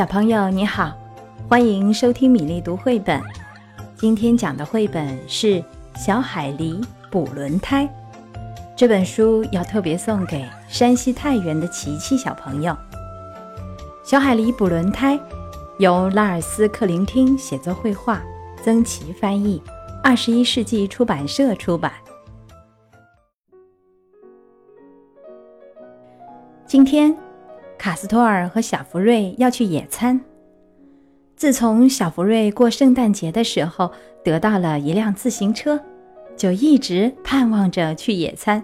小朋友你好，欢迎收听米粒读绘本。今天讲的绘本是《小海狸补轮胎》。这本书要特别送给山西太原的琪琪小朋友。《小海狸补轮胎》由拉尔斯克林汀写作绘画，曾琦翻译，二十一世纪出版社出版。今天。卡斯托尔和小福瑞要去野餐。自从小福瑞过圣诞节的时候得到了一辆自行车，就一直盼望着去野餐。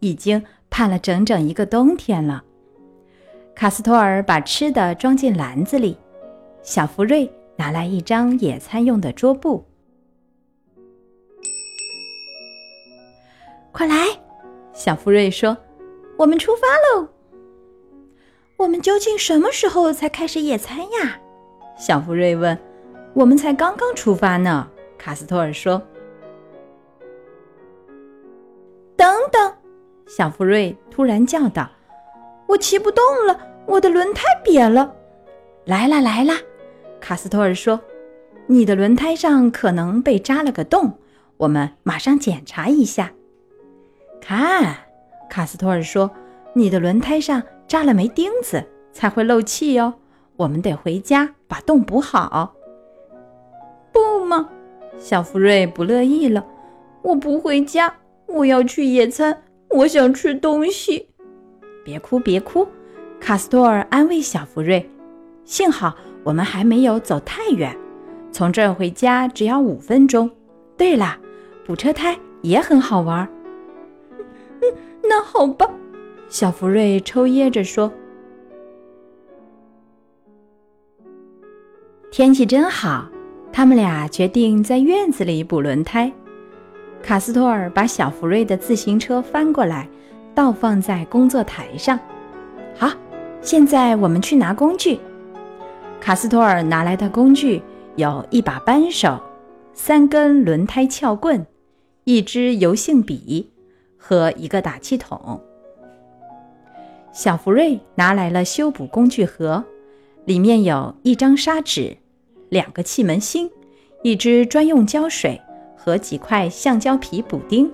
已经盼了整整一个冬天了。卡斯托尔把吃的装进篮子里，小福瑞拿来一张野餐用的桌布。快来，小福瑞说：“我们出发喽！”我们究竟什么时候才开始野餐呀？小福瑞问。我们才刚刚出发呢，卡斯托尔说。等等，小福瑞突然叫道：“我骑不动了，我的轮胎瘪了。”来啦来啦，卡斯托尔说：“你的轮胎上可能被扎了个洞，我们马上检查一下。”看，卡斯托尔说：“你的轮胎上。”扎了枚钉子才会漏气哦，我们得回家把洞补好。不吗？小福瑞不乐意了。我不回家，我要去野餐，我想吃东西。别哭，别哭，卡斯托尔安慰小福瑞。幸好我们还没有走太远，从这儿回家只要五分钟。对了，补车胎也很好玩。嗯，那好吧。小福瑞抽噎着说：“天气真好。”他们俩决定在院子里补轮胎。卡斯托尔把小福瑞的自行车翻过来，倒放在工作台上。好，现在我们去拿工具。卡斯托尔拿来的工具有一把扳手、三根轮胎撬棍、一支油性笔和一个打气筒。小福瑞拿来了修补工具盒，里面有一张砂纸、两个气门芯、一支专用胶水和几块橡胶皮补丁。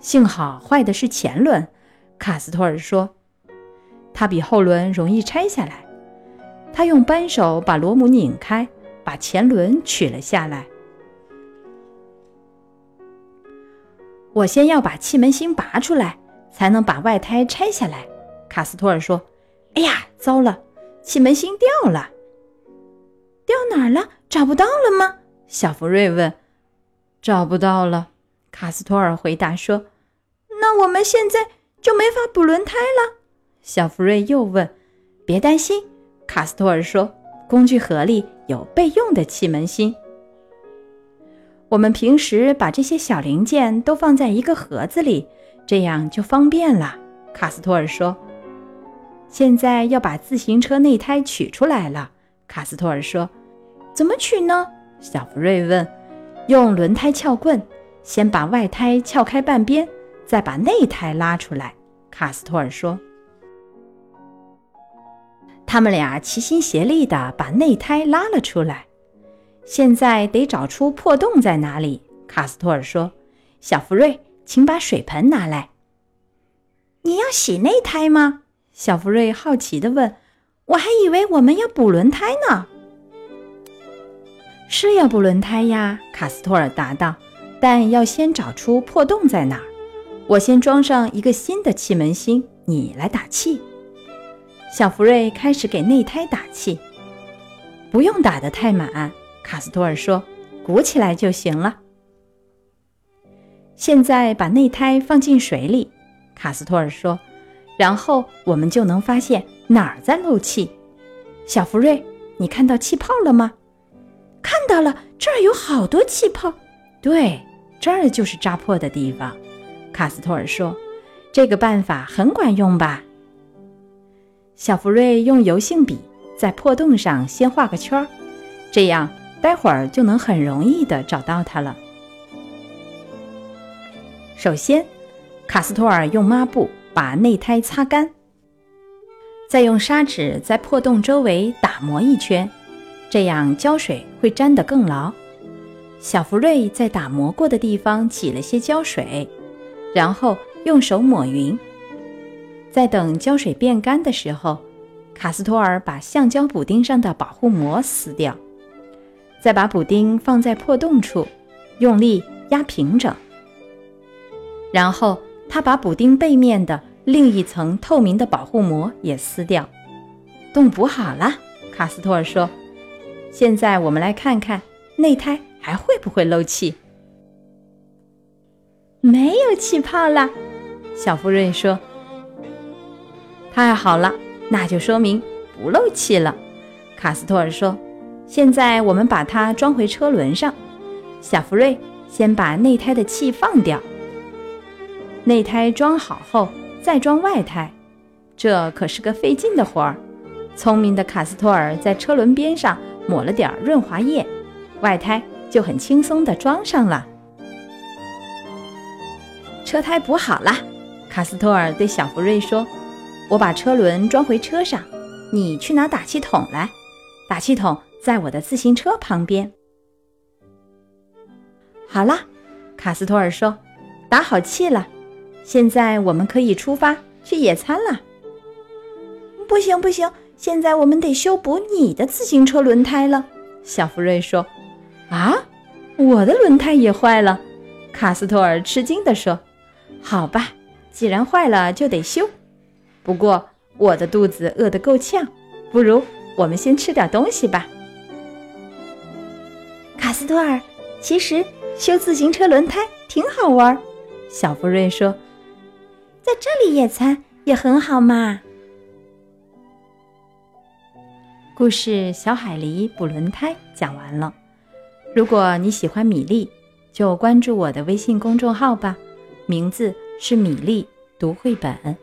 幸好坏的是前轮，卡斯托尔说，它比后轮容易拆下来。他用扳手把螺母拧开，把前轮取了下来。我先要把气门芯拔出来，才能把外胎拆下来。卡斯托尔说：“哎呀，糟了，气门芯掉了，掉哪儿了？找不到了吗？”小福瑞问。“找不到了。”卡斯托尔回答说。“那我们现在就没法补轮胎了。”小福瑞又问。“别担心。”卡斯托尔说，“工具盒里有备用的气门芯。我们平时把这些小零件都放在一个盒子里，这样就方便了。”卡斯托尔说。现在要把自行车内胎取出来了，卡斯托尔说：“怎么取呢？”小福瑞问。“用轮胎撬棍，先把外胎撬开半边，再把内胎拉出来。”卡斯托尔说。他们俩齐心协力地把内胎拉了出来。现在得找出破洞在哪里，卡斯托尔说。“小福瑞，请把水盆拿来。”你要洗内胎吗？小福瑞好奇地问：“我还以为我们要补轮胎呢。”“是要补轮胎呀。”卡斯托尔答道，“但要先找出破洞在哪儿。我先装上一个新的气门芯，你来打气。”小福瑞开始给内胎打气。“不用打得太满。”卡斯托尔说，“鼓起来就行了。”现在把内胎放进水里。”卡斯托尔说。然后我们就能发现哪儿在漏气。小福瑞，你看到气泡了吗？看到了，这儿有好多气泡。对，这儿就是扎破的地方。卡斯托尔说：“这个办法很管用吧？”小福瑞用油性笔在破洞上先画个圈儿，这样待会儿就能很容易地找到它了。首先，卡斯托尔用抹布。把内胎擦干，再用砂纸在破洞周围打磨一圈，这样胶水会粘得更牢。小福瑞在打磨过的地方挤了些胶水，然后用手抹匀。在等胶水变干的时候，卡斯托尔把橡胶补丁上的保护膜撕掉，再把补丁放在破洞处，用力压平整。然后他把补丁背面的另一层透明的保护膜也撕掉。洞补好了，卡斯托尔说：“现在我们来看看内胎。”还会不会漏气？没有气泡了，小福瑞说。太好了，那就说明不漏气了。卡斯托尔说。现在我们把它装回车轮上。小福瑞，先把内胎的气放掉。内胎装好后再装外胎，这可是个费劲的活儿。聪明的卡斯托尔在车轮边上抹了点润滑液，外胎。就很轻松地装上了。车胎补好了，卡斯托尔对小福瑞说：“我把车轮装回车上，你去拿打气筒来。打气筒在我的自行车旁边。”好了，卡斯托尔说：“打好气了，现在我们可以出发去野餐了。”不行不行，现在我们得修补你的自行车轮胎了。”小福瑞说。啊，我的轮胎也坏了，卡斯托尔吃惊地说：“好吧，既然坏了就得修。不过我的肚子饿得够呛，不如我们先吃点东西吧。”卡斯托尔，其实修自行车轮胎挺好玩。小福瑞说：“在这里野餐也很好嘛。”故事《小海狸补轮胎》讲完了。如果你喜欢米粒，就关注我的微信公众号吧，名字是米粒读绘本。